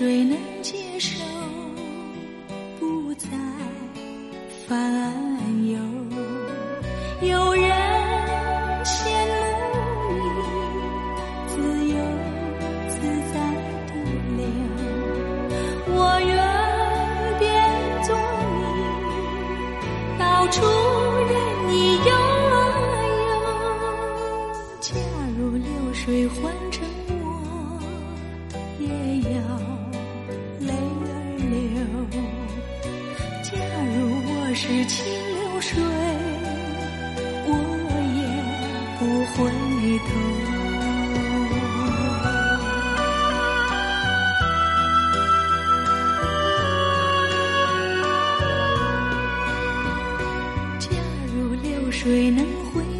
谁能接受？谁能回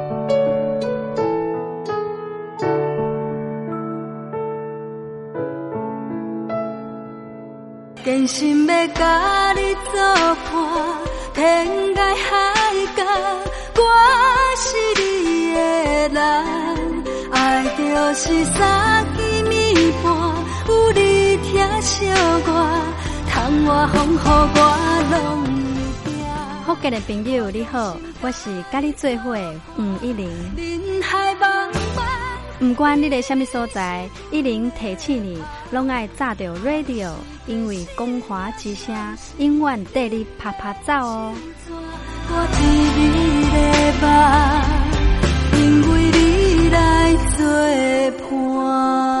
真心要甲你作伴，天涯海角，我是你的人。爱就是三更暝半，有你疼惜我，窗外风雨我拢不惊。福建的朋友你好，我是甲你做伙吴一玲。不管你在什么所在，一零提起你，拢爱炸着 radio，因为光华之声永远带你啪啪走哦。我替你因为你来做伴。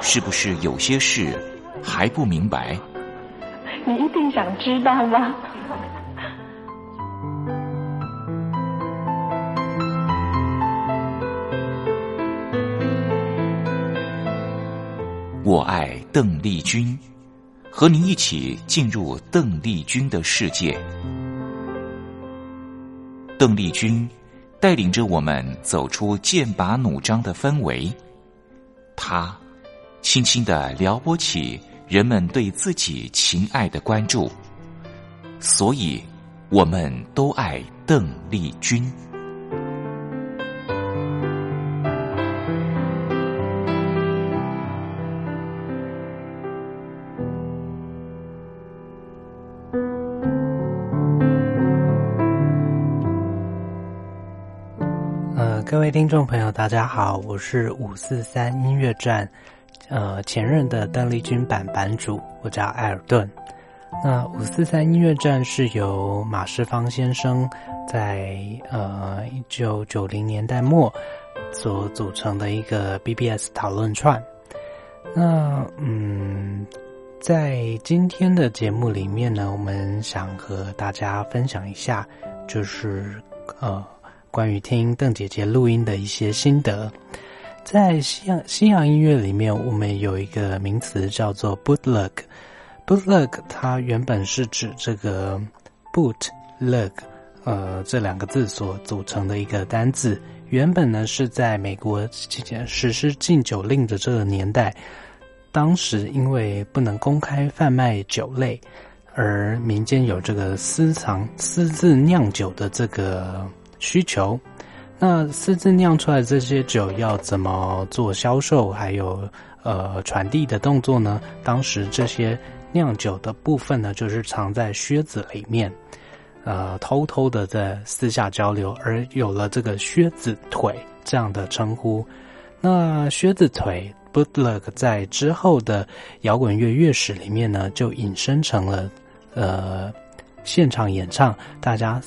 是不是有些事还不明白？你一定想知道吗？我爱邓丽君，和您一起进入邓丽君的世界。邓丽君带领着我们走出剑拔弩张的氛围，她轻轻的撩拨起人们对自己情爱的关注，所以我们都爱邓丽君。呃，各位听众朋友，大家好，我是五四三音乐站，呃，前任的邓丽君版版主，我叫艾尔顿。那五四三音乐站是由马世芳先生在呃一九九零年代末所组成的一个 BBS 讨论串。那嗯，在今天的节目里面呢，我们想和大家分享一下，就是呃，关于听邓姐姐录音的一些心得。在西洋西洋音乐里面，我们有一个名词叫做 bootleg。bootleg 它原本是指这个 bootleg，呃，这两个字所组成的一个单字。原本呢是在美国期间实施禁酒令的这个年代，当时因为不能公开贩卖酒类，而民间有这个私藏私自酿酒的这个需求。那私自酿出来这些酒要怎么做销售，还有呃传递的动作呢？当时这些酿酒的部分呢，就是藏在靴子里面，呃，偷偷的在私下交流，而有了这个靴子腿这样的称呼。那靴子腿 （bootleg） 在之后的摇滚乐乐史里面呢，就引申成了呃现场演唱，大家。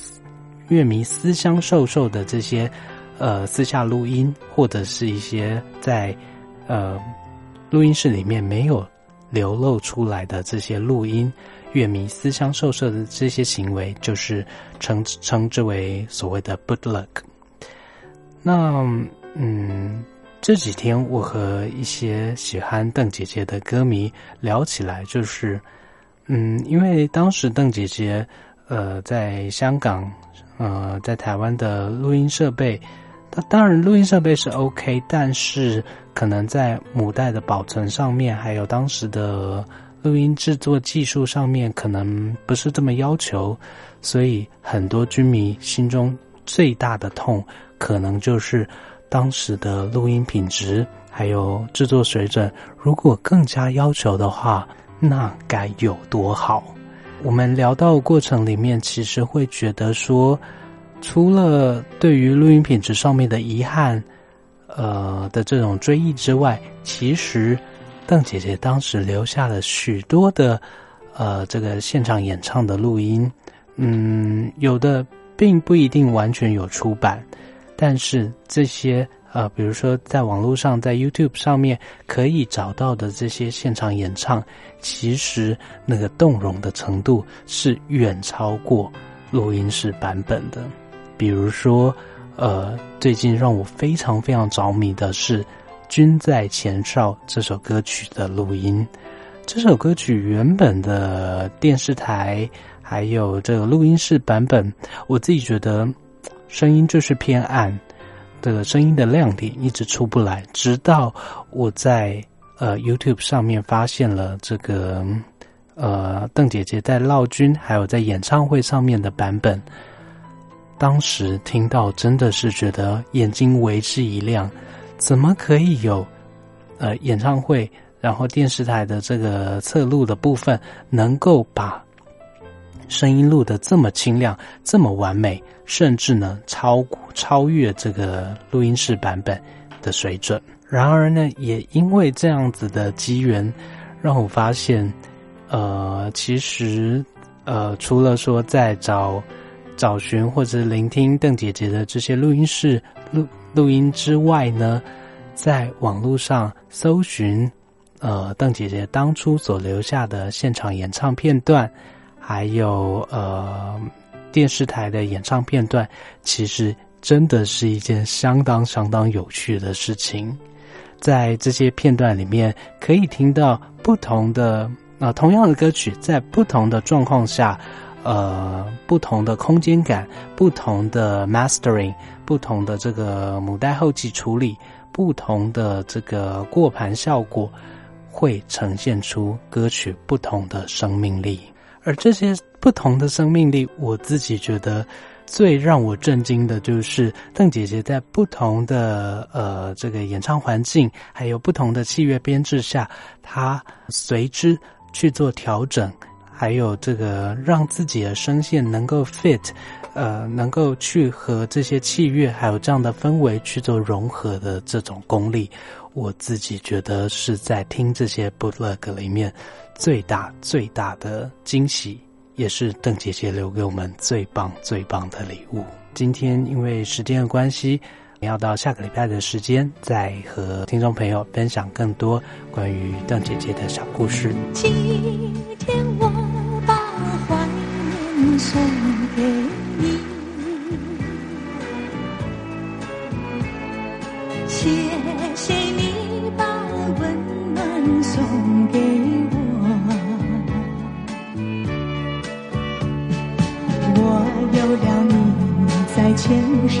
乐迷私相授受的这些，呃，私下录音，或者是一些在呃录音室里面没有流露出来的这些录音，乐迷私相授受的这些行为，就是称称之为所谓的 bootleg。那嗯，这几天我和一些喜欢邓姐姐的歌迷聊起来，就是嗯，因为当时邓姐姐呃在香港。呃，在台湾的录音设备，它当然录音设备是 OK，但是可能在母带的保存上面，还有当时的录音制作技术上面，可能不是这么要求，所以很多军迷心中最大的痛，可能就是当时的录音品质还有制作水准，如果更加要求的话，那该有多好。我们聊到过程里面，其实会觉得说，除了对于录音品质上面的遗憾，呃的这种追忆之外，其实邓姐姐当时留下了许多的呃这个现场演唱的录音，嗯，有的并不一定完全有出版，但是这些。呃，比如说在网络上，在 YouTube 上面可以找到的这些现场演唱，其实那个动容的程度是远超过录音室版本的。比如说，呃，最近让我非常非常着迷的是《君在前哨》这首歌曲的录音。这首歌曲原本的电视台还有这个录音室版本，我自己觉得声音就是偏暗。的声音的亮点一直出不来，直到我在呃 YouTube 上面发现了这个呃邓姐姐在闹军还有在演唱会上面的版本，当时听到真的是觉得眼睛为之一亮，怎么可以有呃演唱会，然后电视台的这个侧录的部分能够把声音录的这么清亮，这么完美？甚至呢，超超越这个录音室版本的水准。然而呢，也因为这样子的机缘，让我发现，呃，其实，呃，除了说在找找寻或者聆听邓姐姐的这些录音室录录音之外呢，在网络上搜寻，呃，邓姐姐当初所留下的现场演唱片段，还有呃。电视台的演唱片段，其实真的是一件相当相当有趣的事情。在这些片段里面，可以听到不同的啊，同样的歌曲，在不同的状况下，呃，不同的空间感，不同的 mastering，不同的这个母带后期处理，不同的这个过盘效果，会呈现出歌曲不同的生命力。而这些不同的生命力，我自己觉得最让我震惊的就是邓姐姐在不同的呃这个演唱环境，还有不同的器乐编制下，她随之去做调整，还有这个让自己的声线能够 fit，呃，能够去和这些器乐还有这样的氛围去做融合的这种功力，我自己觉得是在听这些 bootleg 里面。最大最大的惊喜，也是邓姐姐留给我们最棒最棒的礼物。今天因为时间的关系，要到下个礼拜的时间，再和听众朋友分享更多关于邓姐姐的小故事。今天我送给你，谢谢你把温暖送给我，我有了你在肩上